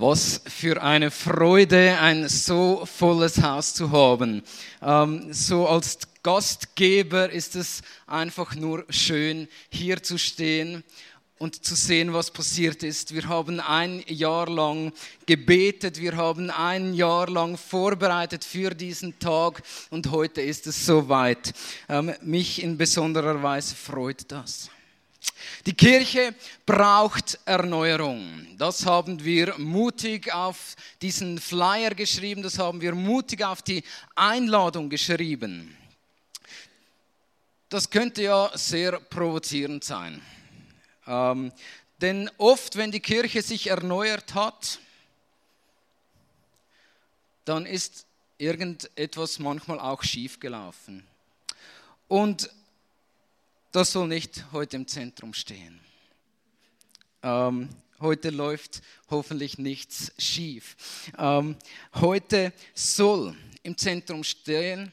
Was für eine Freude, ein so volles Haus zu haben. Ähm, so als Gastgeber ist es einfach nur schön, hier zu stehen und zu sehen, was passiert ist. Wir haben ein Jahr lang gebetet, wir haben ein Jahr lang vorbereitet für diesen Tag und heute ist es soweit. Ähm, mich in besonderer Weise freut das. Die Kirche braucht Erneuerung. Das haben wir mutig auf diesen Flyer geschrieben, das haben wir mutig auf die Einladung geschrieben. Das könnte ja sehr provozierend sein. Ähm, denn oft, wenn die Kirche sich erneuert hat, dann ist irgendetwas manchmal auch schief gelaufen. Und das soll nicht heute im Zentrum stehen. Ähm, heute läuft hoffentlich nichts schief. Ähm, heute soll im Zentrum stehen,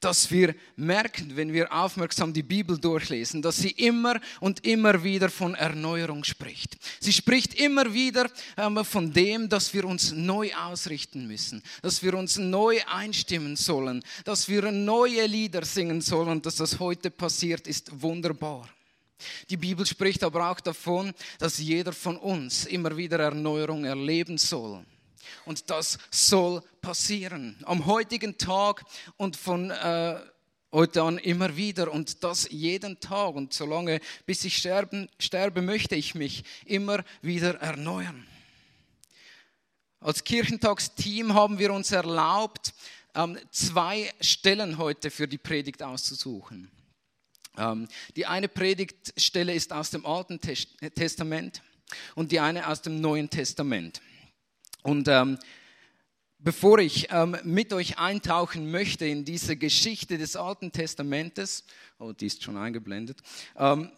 dass wir merken, wenn wir aufmerksam die Bibel durchlesen, dass sie immer und immer wieder von Erneuerung spricht. Sie spricht immer wieder ähm, von dem, dass wir uns neu ausrichten müssen, dass wir uns neu einstimmen sollen, dass wir neue Lieder singen sollen dass das heute passiert, ist wunderbar. Die Bibel spricht aber auch davon, dass jeder von uns immer wieder Erneuerung erleben soll. Und das soll passieren. Am heutigen Tag und von äh, heute an immer wieder und das jeden Tag. Und solange, bis ich sterben, sterbe, möchte ich mich immer wieder erneuern. Als Kirchentagsteam haben wir uns erlaubt, ähm, zwei Stellen heute für die Predigt auszusuchen. Ähm, die eine Predigtstelle ist aus dem Alten Testament und die eine aus dem Neuen Testament. Und ähm, bevor ich ähm, mit euch eintauchen möchte in diese Geschichte des Alten Testamentes, oh, die ist schon eingeblendet, ähm,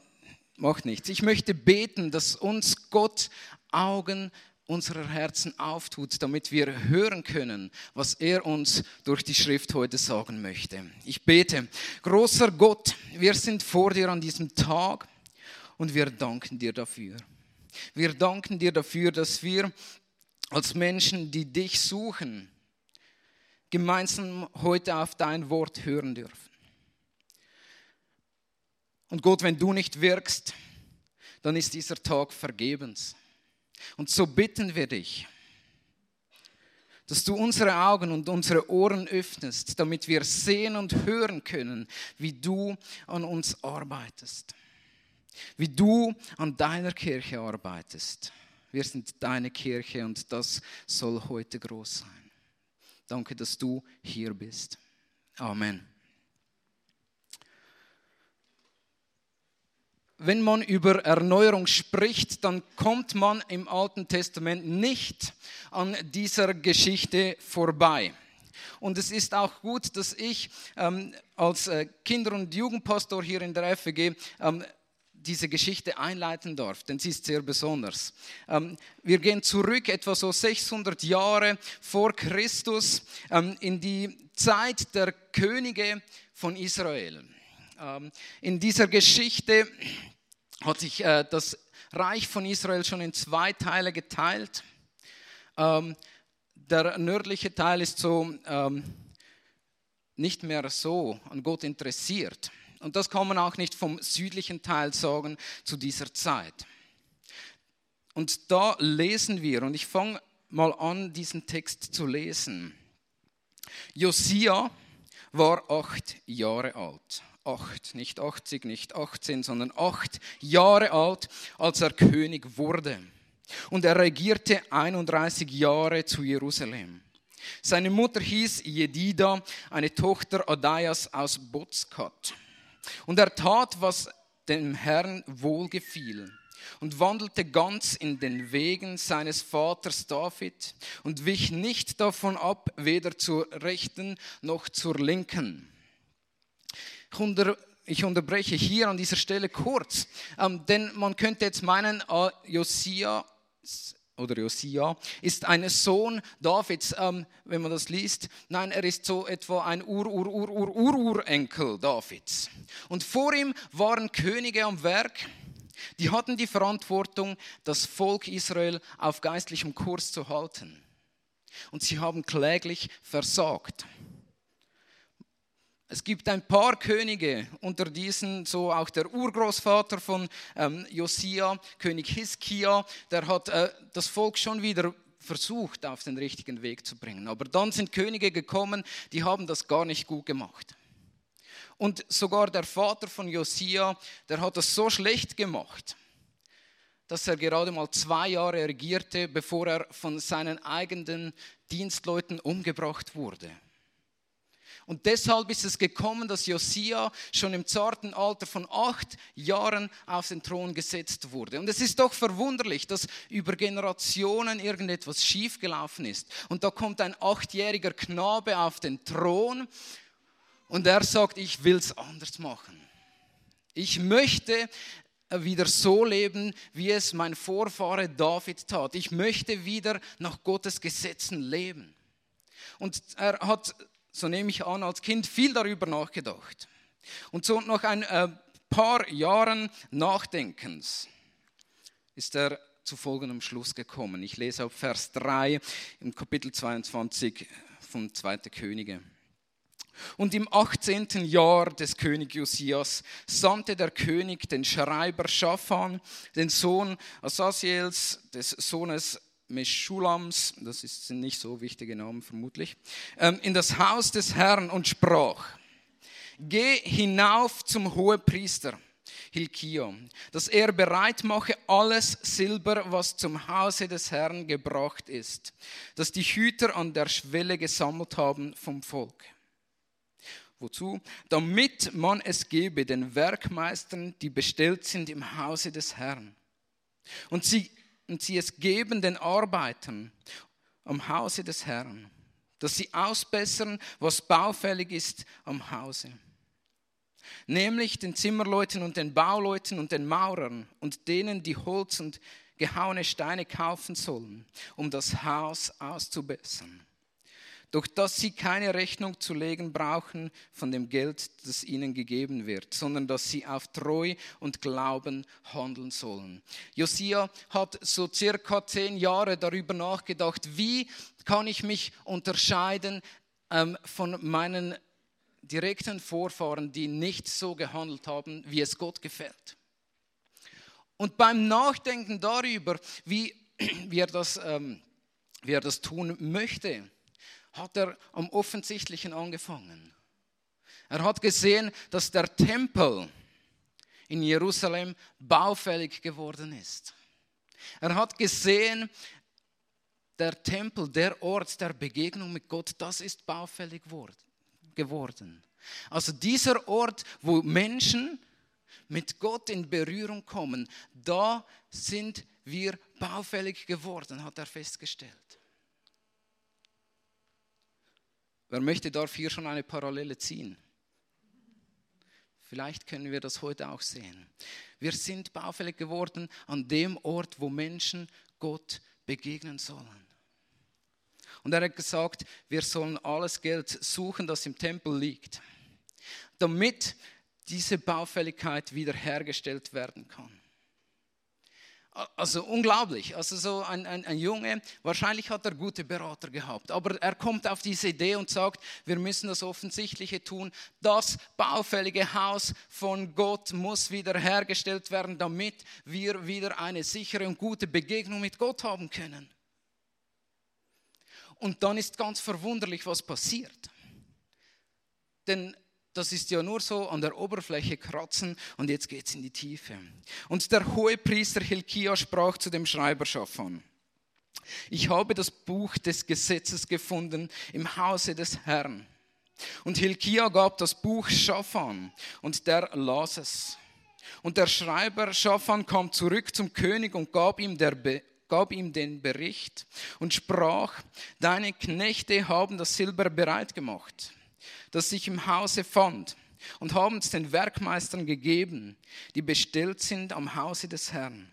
macht nichts. Ich möchte beten, dass uns Gott Augen unserer Herzen auftut, damit wir hören können, was er uns durch die Schrift heute sagen möchte. Ich bete, großer Gott, wir sind vor dir an diesem Tag und wir danken dir dafür. Wir danken dir dafür, dass wir als Menschen, die dich suchen, gemeinsam heute auf dein Wort hören dürfen. Und Gott, wenn du nicht wirkst, dann ist dieser Tag vergebens. Und so bitten wir dich, dass du unsere Augen und unsere Ohren öffnest, damit wir sehen und hören können, wie du an uns arbeitest, wie du an deiner Kirche arbeitest. Wir sind deine Kirche und das soll heute groß sein. Danke, dass du hier bist. Amen. Wenn man über Erneuerung spricht, dann kommt man im Alten Testament nicht an dieser Geschichte vorbei. Und es ist auch gut, dass ich ähm, als äh, Kinder- und Jugendpastor hier in der FEG ähm, diese Geschichte einleiten darf, denn sie ist sehr besonders. Ähm, wir gehen zurück etwa so 600 Jahre vor Christus ähm, in die Zeit der Könige von Israel. Ähm, in dieser Geschichte hat sich äh, das Reich von Israel schon in zwei Teile geteilt. der nördliche Teil ist so nicht mehr so an Gott interessiert. Und das kann man auch nicht vom südlichen Teil sagen zu dieser Zeit. Und da lesen wir, und ich fange mal an, diesen Text zu lesen. Josia war acht Jahre alt. Acht, nicht 80, nicht 18, sondern acht Jahre alt, als er König wurde. Und er regierte 31 Jahre zu Jerusalem. Seine Mutter hieß Jedida, eine Tochter Adaias aus Bozkat. Und er tat, was dem Herrn wohlgefiel und wandelte ganz in den Wegen seines Vaters David und wich nicht davon ab, weder zur rechten noch zur linken. Ich, unter, ich unterbreche hier an dieser Stelle kurz, ähm, denn man könnte jetzt meinen, äh, Josia oder Josia, ist ein Sohn Davids, ähm, wenn man das liest. Nein, er ist so etwa ein Ur-Ur-Ur-Ur-Ur-Urenkel Davids. Und vor ihm waren Könige am Werk, Die hatten die Verantwortung, das Volk Israel auf geistlichem Kurs zu halten. Und sie haben kläglich versagt. Es gibt ein paar Könige unter diesen, so auch der Urgroßvater von ähm, Josia, König Hiskia, der hat äh, das Volk schon wieder versucht, auf den richtigen Weg zu bringen. Aber dann sind Könige gekommen, die haben das gar nicht gut gemacht. Und sogar der Vater von Josia, der hat das so schlecht gemacht, dass er gerade mal zwei Jahre regierte, bevor er von seinen eigenen Dienstleuten umgebracht wurde. Und deshalb ist es gekommen, dass Josia schon im zarten Alter von acht Jahren auf den Thron gesetzt wurde. Und es ist doch verwunderlich, dass über Generationen irgendetwas schiefgelaufen ist. Und da kommt ein achtjähriger Knabe auf den Thron und er sagt, ich will es anders machen. Ich möchte wieder so leben, wie es mein Vorfahre David tat. Ich möchte wieder nach Gottes Gesetzen leben. Und er hat so nehme ich an, als Kind viel darüber nachgedacht. Und so nach ein äh, paar Jahren Nachdenkens ist er zu folgendem Schluss gekommen. Ich lese auf Vers 3 im Kapitel 22 von 2. Könige. Und im 18. Jahr des König Josias sandte der König den Schreiber Schafan, den Sohn Asasiels, des Sohnes Meschulams, das sind nicht so wichtige Namen vermutlich, ähm, in das Haus des Herrn und sprach, geh hinauf zum Hohepriester Hilkia, dass er bereit mache alles Silber, was zum Hause des Herrn gebracht ist, das die Hüter an der Schwelle gesammelt haben vom Volk. Wozu? Damit man es gebe den Werkmeistern, die bestellt sind im Hause des Herrn. Und sie und sie es geben den Arbeitern am Hause des Herrn, dass sie ausbessern, was baufällig ist am Hause. Nämlich den Zimmerleuten und den Bauleuten und den Maurern und denen, die Holz und gehauene Steine kaufen sollen, um das Haus auszubessern durch das sie keine Rechnung zu legen brauchen von dem Geld, das ihnen gegeben wird, sondern dass sie auf Treu und Glauben handeln sollen. Josia hat so circa zehn Jahre darüber nachgedacht, wie kann ich mich unterscheiden ähm, von meinen direkten Vorfahren, die nicht so gehandelt haben, wie es Gott gefällt. Und beim Nachdenken darüber, wie, wie, er, das, ähm, wie er das tun möchte, hat er am Offensichtlichen angefangen. Er hat gesehen, dass der Tempel in Jerusalem baufällig geworden ist. Er hat gesehen, der Tempel, der Ort der Begegnung mit Gott, das ist baufällig geworden. Also dieser Ort, wo Menschen mit Gott in Berührung kommen, da sind wir baufällig geworden, hat er festgestellt. Wer möchte, darf hier schon eine Parallele ziehen. Vielleicht können wir das heute auch sehen. Wir sind baufällig geworden an dem Ort, wo Menschen Gott begegnen sollen. Und er hat gesagt, wir sollen alles Geld suchen, das im Tempel liegt, damit diese Baufälligkeit wiederhergestellt werden kann. Also unglaublich. Also so ein, ein, ein, Junge, wahrscheinlich hat er gute Berater gehabt, aber er kommt auf diese Idee und sagt, wir müssen das Offensichtliche tun. Das baufällige Haus von Gott muss wiederhergestellt werden, damit wir wieder eine sichere und gute Begegnung mit Gott haben können. Und dann ist ganz verwunderlich, was passiert. Denn das ist ja nur so an der Oberfläche kratzen und jetzt geht es in die Tiefe. Und der hohe Priester Hilkia sprach zu dem Schreiber Schafan. Ich habe das Buch des Gesetzes gefunden im Hause des Herrn. Und Hilkia gab das Buch Schafan und der las es. Und der Schreiber Schafan kam zurück zum König und gab ihm, der gab ihm den Bericht und sprach, deine Knechte haben das Silber bereit gemacht das sich im Hause fand, und haben es den Werkmeistern gegeben, die bestellt sind am Hause des Herrn.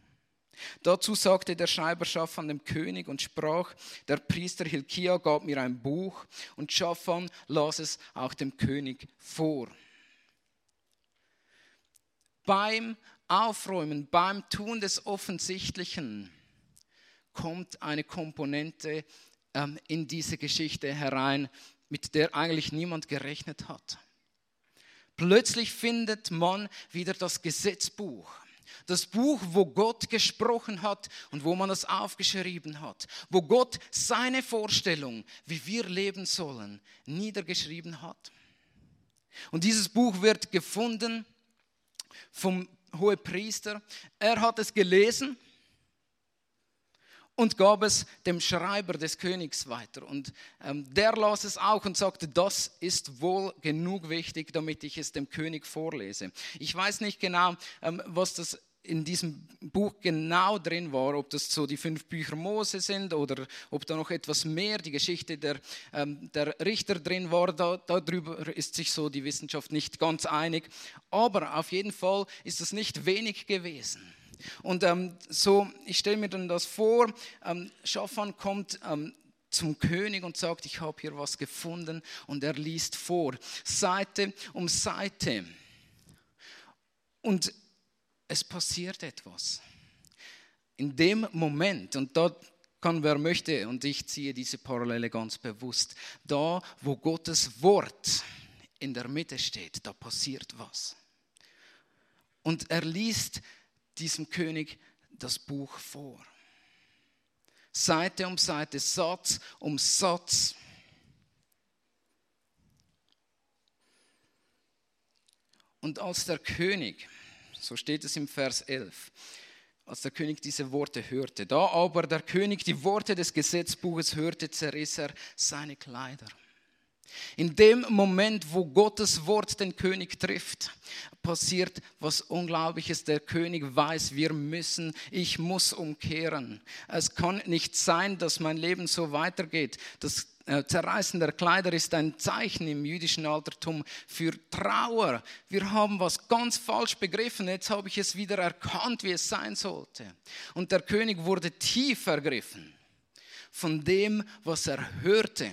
Dazu sagte der Schreiber Schaffan dem König und sprach, der Priester Hilkia gab mir ein Buch und Schaffan las es auch dem König vor. Beim Aufräumen, beim Tun des Offensichtlichen kommt eine Komponente ähm, in diese Geschichte herein, mit der eigentlich niemand gerechnet hat. Plötzlich findet man wieder das Gesetzbuch. Das Buch, wo Gott gesprochen hat und wo man das aufgeschrieben hat. Wo Gott seine Vorstellung, wie wir leben sollen, niedergeschrieben hat. Und dieses Buch wird gefunden vom Hohepriester. Er hat es gelesen und gab es dem Schreiber des Königs weiter. Und ähm, der las es auch und sagte, das ist wohl genug wichtig, damit ich es dem König vorlese. Ich weiß nicht genau, ähm, was das in diesem Buch genau drin war, ob das so die fünf Bücher Mose sind oder ob da noch etwas mehr, die Geschichte der, ähm, der Richter drin war, da, darüber ist sich so die Wissenschaft nicht ganz einig. Aber auf jeden Fall ist das nicht wenig gewesen. Und ähm, so, ich stelle mir dann das vor, ähm, Schafan kommt ähm, zum König und sagt, ich habe hier was gefunden und er liest vor, Seite um Seite. Und es passiert etwas. In dem Moment, und da kann wer möchte, und ich ziehe diese Parallele ganz bewusst, da wo Gottes Wort in der Mitte steht, da passiert was. Und er liest diesem König das Buch vor. Seite um Seite, Satz um Satz. Und als der König, so steht es im Vers 11, als der König diese Worte hörte, da aber der König die Worte des Gesetzbuches hörte, zerriss er seine Kleider. In dem Moment, wo Gottes Wort den König trifft, passiert was Unglaubliches. Der König weiß, wir müssen, ich muss umkehren. Es kann nicht sein, dass mein Leben so weitergeht. Das äh, Zerreißen der Kleider ist ein Zeichen im jüdischen Altertum für Trauer. Wir haben was ganz falsch begriffen. Jetzt habe ich es wieder erkannt, wie es sein sollte. Und der König wurde tief ergriffen von dem, was er hörte.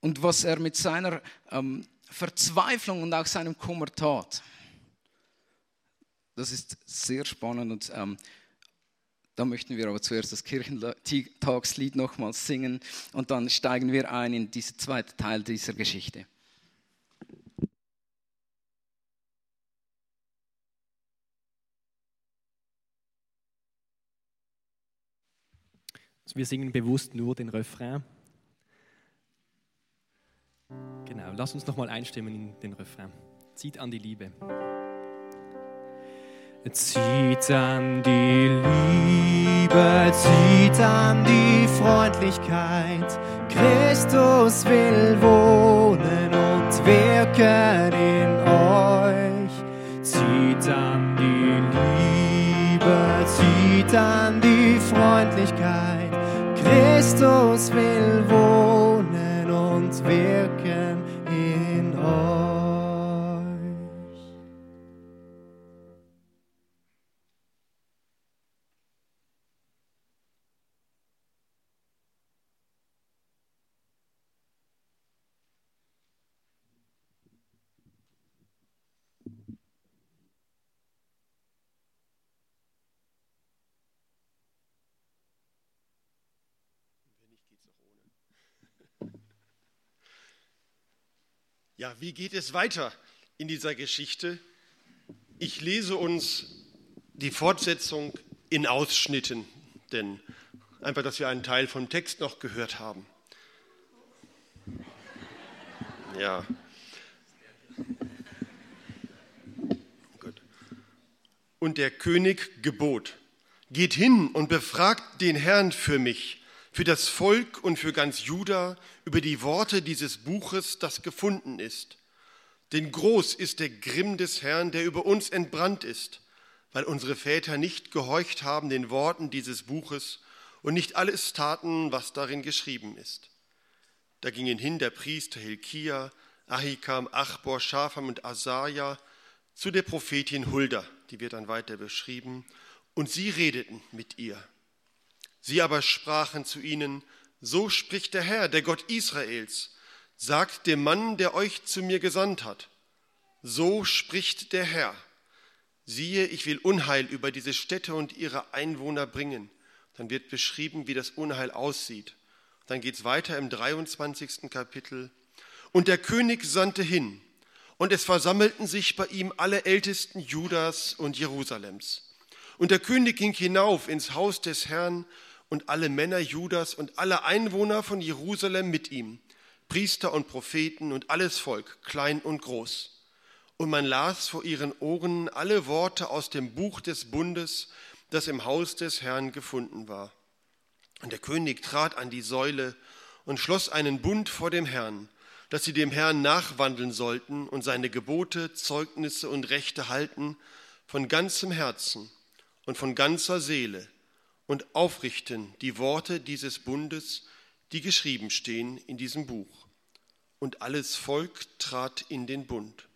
Und was er mit seiner ähm, Verzweiflung und auch seinem Kummer tat. Das ist sehr spannend und ähm, da möchten wir aber zuerst das Kirchentagslied nochmals singen und dann steigen wir ein in diesen zweiten Teil dieser Geschichte. wir singen bewusst nur den Refrain. Genau, lass uns nochmal einstimmen in den Refrain. Zieht an die Liebe. Zieht an die Liebe, zieht an die Freundlichkeit. Christus will wohnen und wirken in euch. Zieht an die Liebe, zieht an die Freundlichkeit. Christus will wohnen und wirken Ja, wie geht es weiter in dieser Geschichte? Ich lese uns die Fortsetzung in Ausschnitten, denn einfach, dass wir einen Teil vom Text noch gehört haben. Ja. Und der König gebot, geht hin und befragt den Herrn für mich für das Volk und für ganz Juda über die Worte dieses Buches, das gefunden ist. Denn groß ist der Grimm des Herrn, der über uns entbrannt ist, weil unsere Väter nicht gehorcht haben den Worten dieses Buches und nicht alles taten, was darin geschrieben ist. Da gingen hin der Priester Hilkia, Ahikam, Achbor, Schafam und Asaja zu der Prophetin Hulda, die wird dann weiter beschrieben, und sie redeten mit ihr. Sie aber sprachen zu ihnen, so spricht der Herr, der Gott Israels, sagt dem Mann, der euch zu mir gesandt hat. So spricht der Herr. Siehe, ich will Unheil über diese Städte und ihre Einwohner bringen. Dann wird beschrieben, wie das Unheil aussieht. Dann geht es weiter im 23. Kapitel. Und der König sandte hin, und es versammelten sich bei ihm alle Ältesten Judas und Jerusalems. Und der König ging hinauf ins Haus des Herrn und alle Männer Judas und alle Einwohner von Jerusalem mit ihm, Priester und Propheten und alles Volk, klein und groß. Und man las vor ihren Ohren alle Worte aus dem Buch des Bundes, das im Haus des Herrn gefunden war. Und der König trat an die Säule und schloss einen Bund vor dem Herrn, dass sie dem Herrn nachwandeln sollten und seine Gebote, Zeugnisse und Rechte halten von ganzem Herzen und von ganzer Seele und aufrichten die Worte dieses Bundes, die geschrieben stehen in diesem Buch. Und alles Volk trat in den Bund.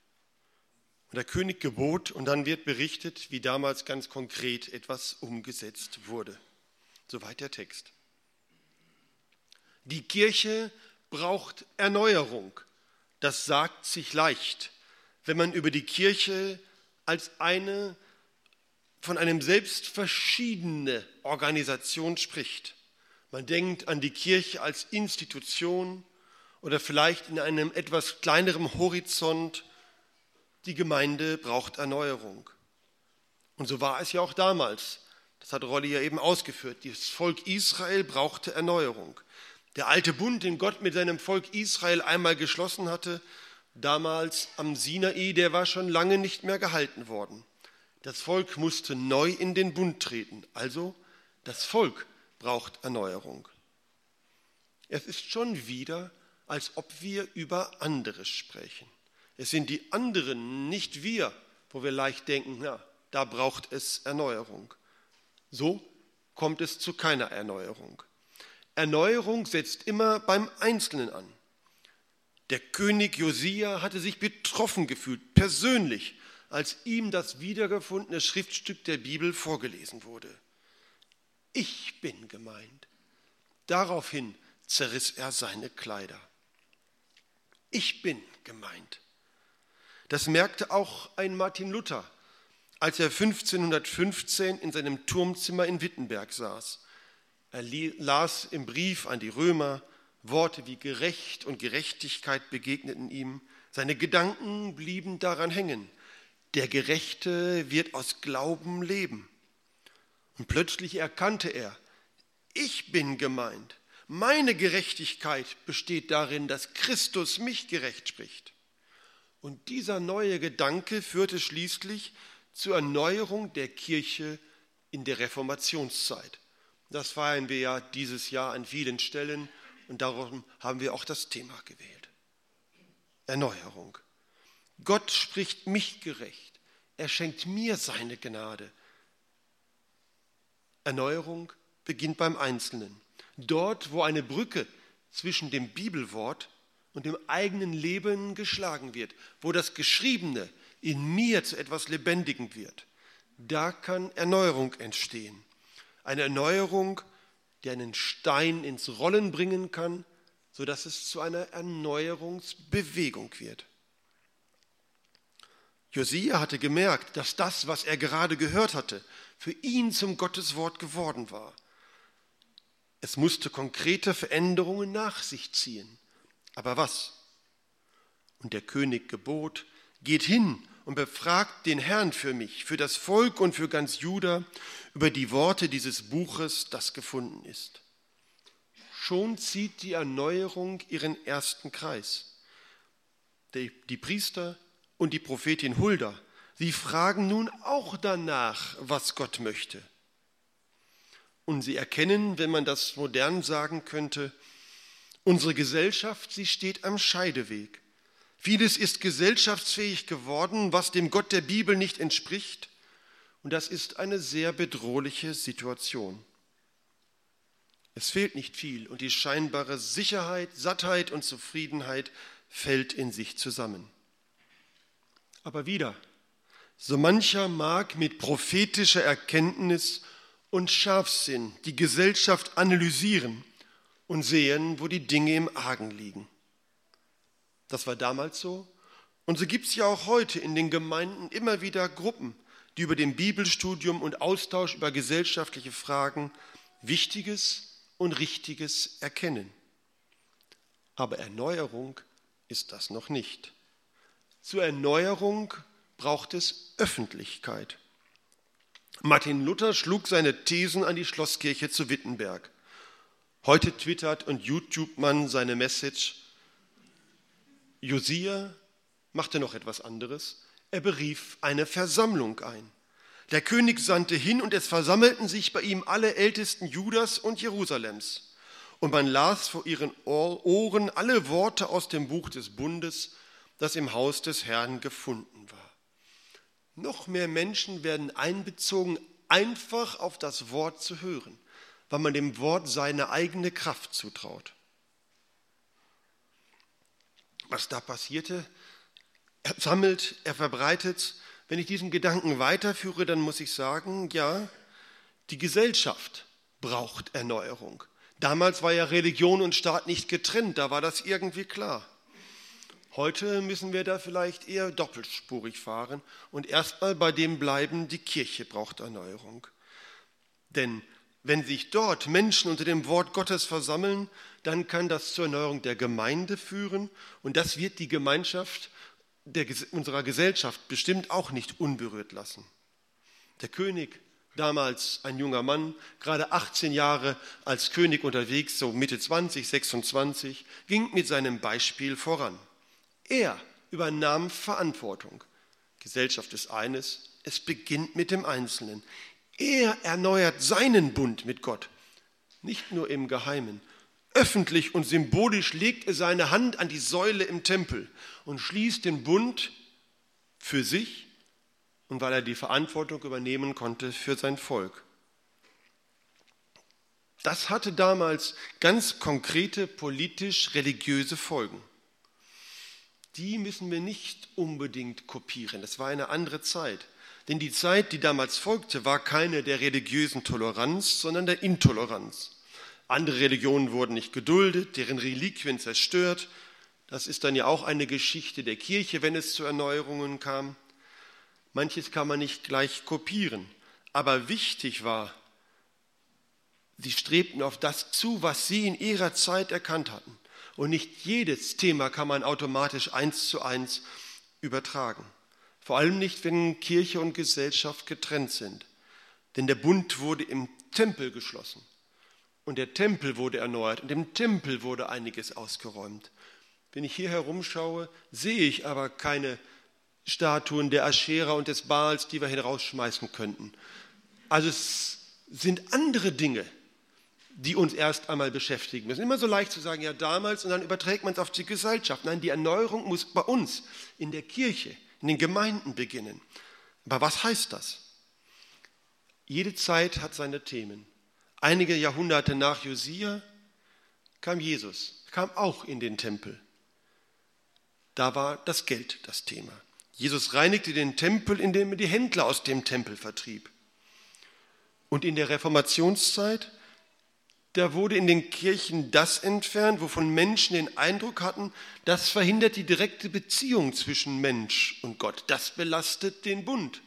Und der König gebot und dann wird berichtet, wie damals ganz konkret etwas umgesetzt wurde. Soweit der Text. Die Kirche braucht Erneuerung. Das sagt sich leicht, wenn man über die Kirche als eine von einem selbst verschiedene Organisation spricht. Man denkt an die Kirche als Institution oder vielleicht in einem etwas kleineren Horizont die Gemeinde braucht Erneuerung. Und so war es ja auch damals. Das hat Rolli ja eben ausgeführt. Das Volk Israel brauchte Erneuerung. Der alte Bund, den Gott mit seinem Volk Israel einmal geschlossen hatte, damals am Sinai, der war schon lange nicht mehr gehalten worden. Das Volk musste neu in den Bund treten. Also das Volk braucht Erneuerung. Es ist schon wieder, als ob wir über anderes sprechen. Es sind die anderen, nicht wir, wo wir leicht denken, ja, da braucht es Erneuerung. So kommt es zu keiner Erneuerung. Erneuerung setzt immer beim Einzelnen an. Der König Josia hatte sich betroffen gefühlt, persönlich, als ihm das wiedergefundene Schriftstück der Bibel vorgelesen wurde. Ich bin gemeint. Daraufhin zerriss er seine Kleider. Ich bin gemeint. Das merkte auch ein Martin Luther, als er 1515 in seinem Turmzimmer in Wittenberg saß. Er las im Brief an die Römer Worte wie Gerecht und Gerechtigkeit begegneten ihm. Seine Gedanken blieben daran hängen. Der Gerechte wird aus Glauben leben. Und plötzlich erkannte er, ich bin gemeint. Meine Gerechtigkeit besteht darin, dass Christus mich gerecht spricht. Und dieser neue Gedanke führte schließlich zur Erneuerung der Kirche in der Reformationszeit. Das feiern wir ja dieses Jahr an vielen Stellen und darum haben wir auch das Thema gewählt. Erneuerung. Gott spricht mich gerecht. Er schenkt mir seine Gnade. Erneuerung beginnt beim Einzelnen. Dort, wo eine Brücke zwischen dem Bibelwort und im eigenen Leben geschlagen wird, wo das Geschriebene in mir zu etwas Lebendigem wird, da kann Erneuerung entstehen. Eine Erneuerung, die einen Stein ins Rollen bringen kann, sodass es zu einer Erneuerungsbewegung wird. Josia hatte gemerkt, dass das, was er gerade gehört hatte, für ihn zum Gotteswort geworden war. Es musste konkrete Veränderungen nach sich ziehen. Aber was? Und der König gebot, geht hin und befragt den Herrn für mich, für das Volk und für ganz Juda über die Worte dieses Buches, das gefunden ist. Schon zieht die Erneuerung ihren ersten Kreis. Die, die Priester und die Prophetin Hulda, sie fragen nun auch danach, was Gott möchte. Und sie erkennen, wenn man das modern sagen könnte, Unsere Gesellschaft, sie steht am Scheideweg. Vieles ist gesellschaftsfähig geworden, was dem Gott der Bibel nicht entspricht. Und das ist eine sehr bedrohliche Situation. Es fehlt nicht viel und die scheinbare Sicherheit, Sattheit und Zufriedenheit fällt in sich zusammen. Aber wieder, so mancher mag mit prophetischer Erkenntnis und Scharfsinn die Gesellschaft analysieren und sehen, wo die Dinge im Argen liegen. Das war damals so Und so gibt es ja auch heute in den Gemeinden immer wieder Gruppen, die über dem Bibelstudium und Austausch über gesellschaftliche Fragen Wichtiges und Richtiges erkennen. Aber Erneuerung ist das noch nicht. Zur Erneuerung braucht es Öffentlichkeit. Martin Luther schlug seine Thesen an die Schlosskirche zu Wittenberg. Heute twittert und YouTube man seine Message. Josia machte noch etwas anderes. Er berief eine Versammlung ein. Der König sandte hin und es versammelten sich bei ihm alle Ältesten Judas und Jerusalems. Und man las vor ihren Ohren alle Worte aus dem Buch des Bundes, das im Haus des Herrn gefunden war. Noch mehr Menschen werden einbezogen, einfach auf das Wort zu hören, weil man dem Wort seine eigene Kraft zutraut. Was da passierte, er sammelt, er verbreitet. Wenn ich diesen Gedanken weiterführe, dann muss ich sagen, ja, die Gesellschaft braucht Erneuerung. Damals war ja Religion und Staat nicht getrennt, da war das irgendwie klar. Heute müssen wir da vielleicht eher doppelspurig fahren und erstmal bei dem bleiben, die Kirche braucht Erneuerung. Denn wenn sich dort Menschen unter dem Wort Gottes versammeln, dann kann das zur Erneuerung der Gemeinde führen und das wird die Gemeinschaft der, unserer Gesellschaft bestimmt auch nicht unberührt lassen. Der König, damals ein junger Mann, gerade 18 Jahre als König unterwegs, so Mitte 20, 26, ging mit seinem Beispiel voran. Er übernahm Verantwortung. Gesellschaft ist eines, es beginnt mit dem Einzelnen. Er erneuert seinen Bund mit Gott, nicht nur im Geheimen, Öffentlich und symbolisch legt er seine Hand an die Säule im Tempel und schließt den Bund für sich und weil er die Verantwortung übernehmen konnte für sein Volk. Das hatte damals ganz konkrete politisch-religiöse Folgen. Die müssen wir nicht unbedingt kopieren. Das war eine andere Zeit. Denn die Zeit, die damals folgte, war keine der religiösen Toleranz, sondern der Intoleranz. Andere Religionen wurden nicht geduldet, deren Reliquien zerstört. Das ist dann ja auch eine Geschichte der Kirche, wenn es zu Erneuerungen kam. Manches kann man nicht gleich kopieren. Aber wichtig war, sie strebten auf das zu, was sie in ihrer Zeit erkannt hatten. Und nicht jedes Thema kann man automatisch eins zu eins übertragen. Vor allem nicht, wenn Kirche und Gesellschaft getrennt sind. Denn der Bund wurde im Tempel geschlossen. Und der Tempel wurde erneuert und im Tempel wurde einiges ausgeräumt. Wenn ich hier herumschaue, sehe ich aber keine Statuen der Aschera und des Baals, die wir herausschmeißen könnten. Also es sind andere Dinge, die uns erst einmal beschäftigen. Es ist immer so leicht zu sagen, ja damals, und dann überträgt man es auf die Gesellschaft. Nein, die Erneuerung muss bei uns, in der Kirche, in den Gemeinden beginnen. Aber was heißt das? Jede Zeit hat seine Themen. Einige Jahrhunderte nach Josia kam Jesus, kam auch in den Tempel. Da war das Geld das Thema. Jesus reinigte den Tempel, indem er die Händler aus dem Tempel vertrieb. Und in der Reformationszeit, da wurde in den Kirchen das entfernt, wovon Menschen den Eindruck hatten, das verhindert die direkte Beziehung zwischen Mensch und Gott. Das belastet den Bund.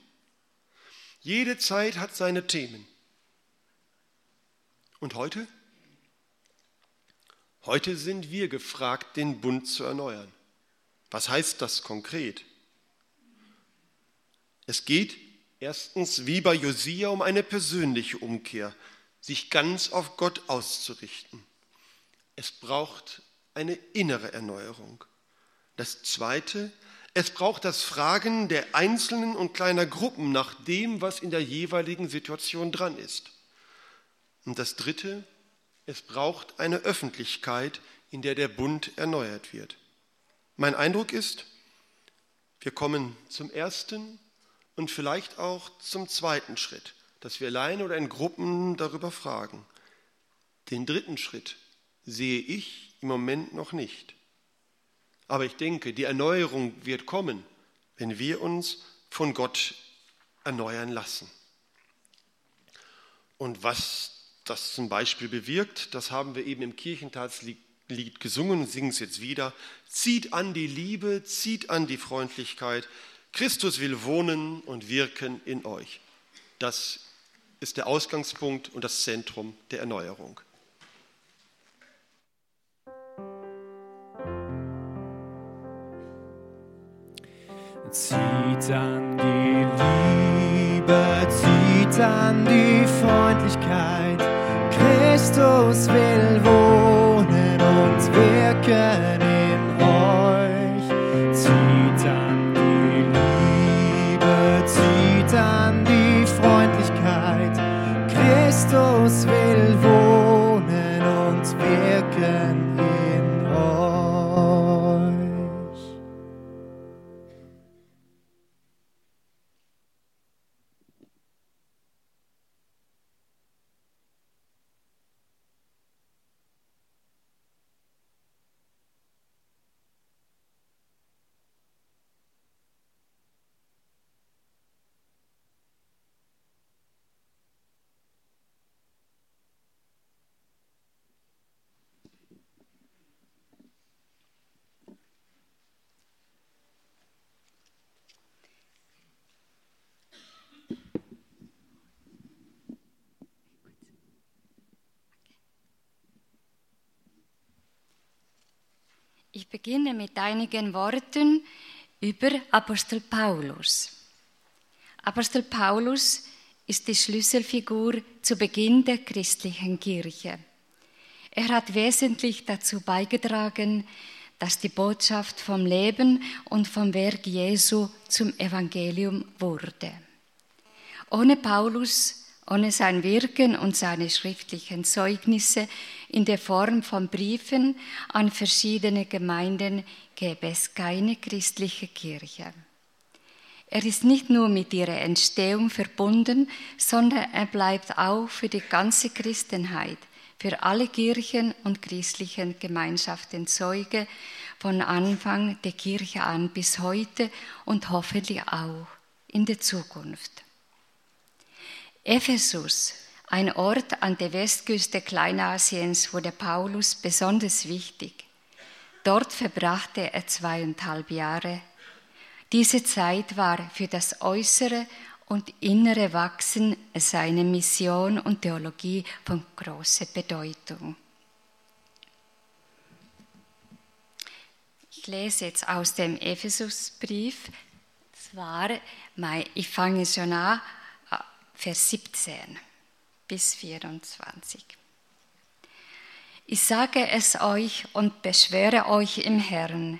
Jede Zeit hat seine Themen. Und heute? Heute sind wir gefragt, den Bund zu erneuern. Was heißt das konkret? Es geht erstens wie bei Josia um eine persönliche Umkehr, sich ganz auf Gott auszurichten. Es braucht eine innere Erneuerung. Das Zweite, es braucht das Fragen der Einzelnen und kleiner Gruppen nach dem, was in der jeweiligen Situation dran ist. Und das Dritte, es braucht eine Öffentlichkeit, in der der Bund erneuert wird. Mein Eindruck ist, wir kommen zum ersten und vielleicht auch zum zweiten Schritt, dass wir alleine oder in Gruppen darüber fragen. Den dritten Schritt sehe ich im Moment noch nicht. Aber ich denke, die Erneuerung wird kommen, wenn wir uns von Gott erneuern lassen. Und was das zum Beispiel bewirkt, das haben wir eben im Kirchentagslied Lied gesungen und singen es jetzt wieder. Zieht an die Liebe, zieht an die Freundlichkeit. Christus will wohnen und wirken in euch. Das ist der Ausgangspunkt und das Zentrum der Erneuerung. Zieht an die Liebe, zieht an die Freundlichkeit. Christus will wohnen Ich beginne mit einigen Worten über Apostel Paulus. Apostel Paulus ist die Schlüsselfigur zu Beginn der christlichen Kirche. Er hat wesentlich dazu beigetragen, dass die Botschaft vom Leben und vom Werk Jesu zum Evangelium wurde. Ohne Paulus, ohne sein Wirken und seine schriftlichen Zeugnisse in der Form von Briefen an verschiedene Gemeinden gäbe es keine christliche Kirche. Er ist nicht nur mit ihrer Entstehung verbunden, sondern er bleibt auch für die ganze Christenheit, für alle Kirchen und christlichen Gemeinschaften Zeuge von Anfang der Kirche an bis heute und hoffentlich auch in der Zukunft. Ephesus, ein Ort an der Westküste Kleinasiens, wurde Paulus besonders wichtig. Dort verbrachte er zweieinhalb Jahre. Diese Zeit war für das äußere und innere Wachsen seiner Mission und Theologie von großer Bedeutung. Ich lese jetzt aus dem Ephesusbrief, zwar, ich fange schon an, Vers 17 bis 24. Ich sage es euch und beschwöre euch im Herrn,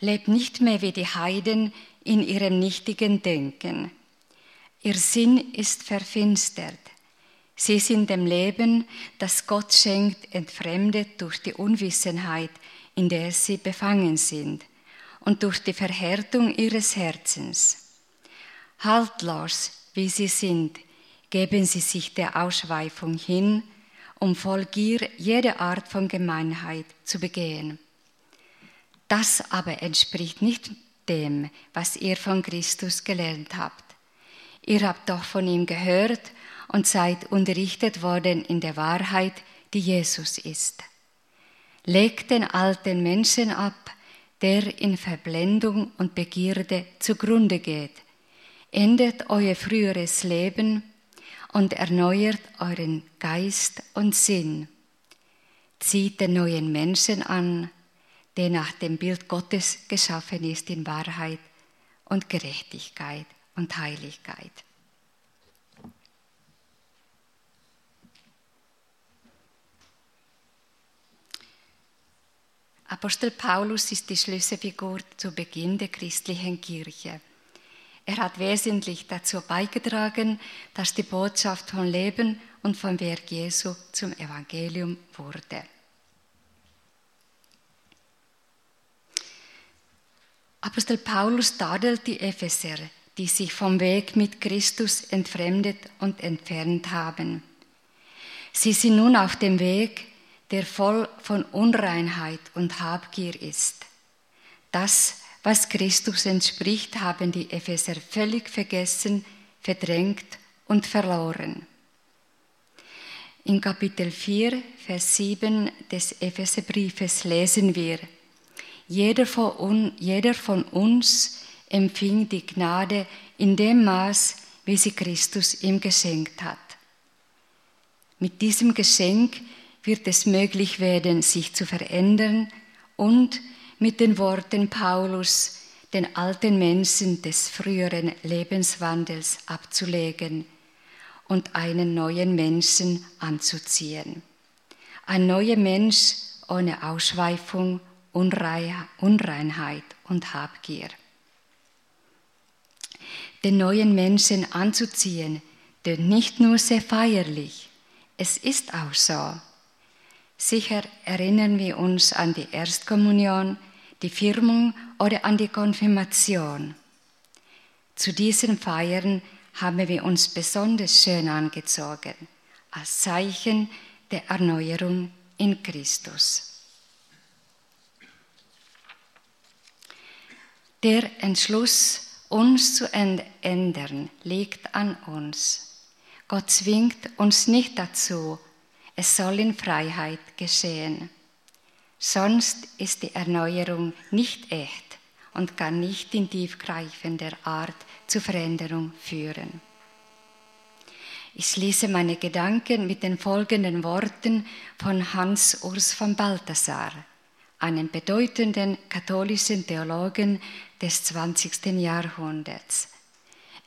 lebt nicht mehr wie die Heiden in ihrem nichtigen Denken. Ihr Sinn ist verfinstert. Sie sind dem Leben, das Gott schenkt, entfremdet durch die Unwissenheit, in der sie befangen sind, und durch die Verhärtung ihres Herzens. Haltlos, wie sie sind, geben sie sich der Ausschweifung hin, um voll Gier jede Art von Gemeinheit zu begehen. Das aber entspricht nicht dem, was ihr von Christus gelernt habt. Ihr habt doch von ihm gehört und seid unterrichtet worden in der Wahrheit, die Jesus ist. Legt den alten Menschen ab, der in Verblendung und Begierde zugrunde geht. Endet euer früheres Leben und erneuert euren Geist und Sinn. Zieht den neuen Menschen an, der nach dem Bild Gottes geschaffen ist in Wahrheit und Gerechtigkeit und Heiligkeit. Apostel Paulus ist die Schlüsselfigur zu Beginn der christlichen Kirche. Er hat wesentlich dazu beigetragen, dass die Botschaft von Leben und vom Werk Jesu zum Evangelium wurde. Apostel Paulus tadelt die Epheser, die sich vom Weg mit Christus entfremdet und entfernt haben. Sie sind nun auf dem Weg, der voll von Unreinheit und Habgier ist. Das was Christus entspricht, haben die Epheser völlig vergessen, verdrängt und verloren. In Kapitel 4, Vers 7 des Epheserbriefes lesen wir, jeder von, jeder von uns empfing die Gnade in dem Maß, wie sie Christus ihm geschenkt hat. Mit diesem Geschenk wird es möglich werden, sich zu verändern und mit den Worten Paulus den alten Menschen des früheren Lebenswandels abzulegen und einen neuen Menschen anzuziehen. Ein neuer Mensch ohne Ausschweifung, Unreinheit und Habgier. Den neuen Menschen anzuziehen, denn nicht nur sehr feierlich, es ist auch so. Sicher erinnern wir uns an die Erstkommunion, die Firmung oder an die Konfirmation. Zu diesen Feiern haben wir uns besonders schön angezogen, als Zeichen der Erneuerung in Christus. Der Entschluss, uns zu ändern, liegt an uns. Gott zwingt uns nicht dazu, es soll in Freiheit geschehen. Sonst ist die Erneuerung nicht echt und kann nicht in tiefgreifender Art zu Veränderung führen. Ich schließe meine Gedanken mit den folgenden Worten von Hans Urs von Balthasar, einem bedeutenden katholischen Theologen des 20. Jahrhunderts.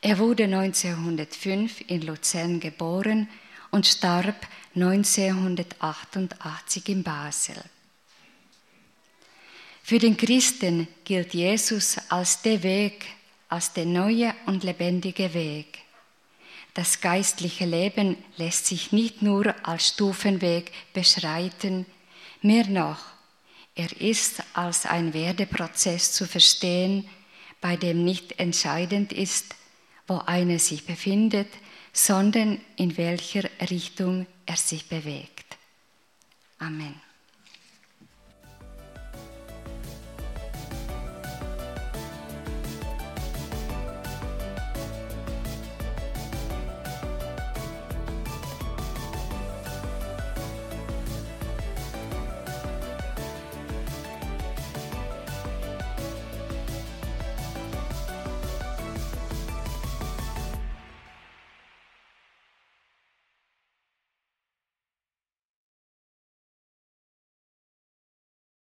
Er wurde 1905 in Luzern geboren und starb 1988 in Basel. Für den Christen gilt Jesus als der Weg, als der neue und lebendige Weg. Das geistliche Leben lässt sich nicht nur als Stufenweg beschreiten, mehr noch, er ist als ein Werdeprozess zu verstehen, bei dem nicht entscheidend ist, wo einer sich befindet, sondern in welcher Richtung er sich bewegt. Amen.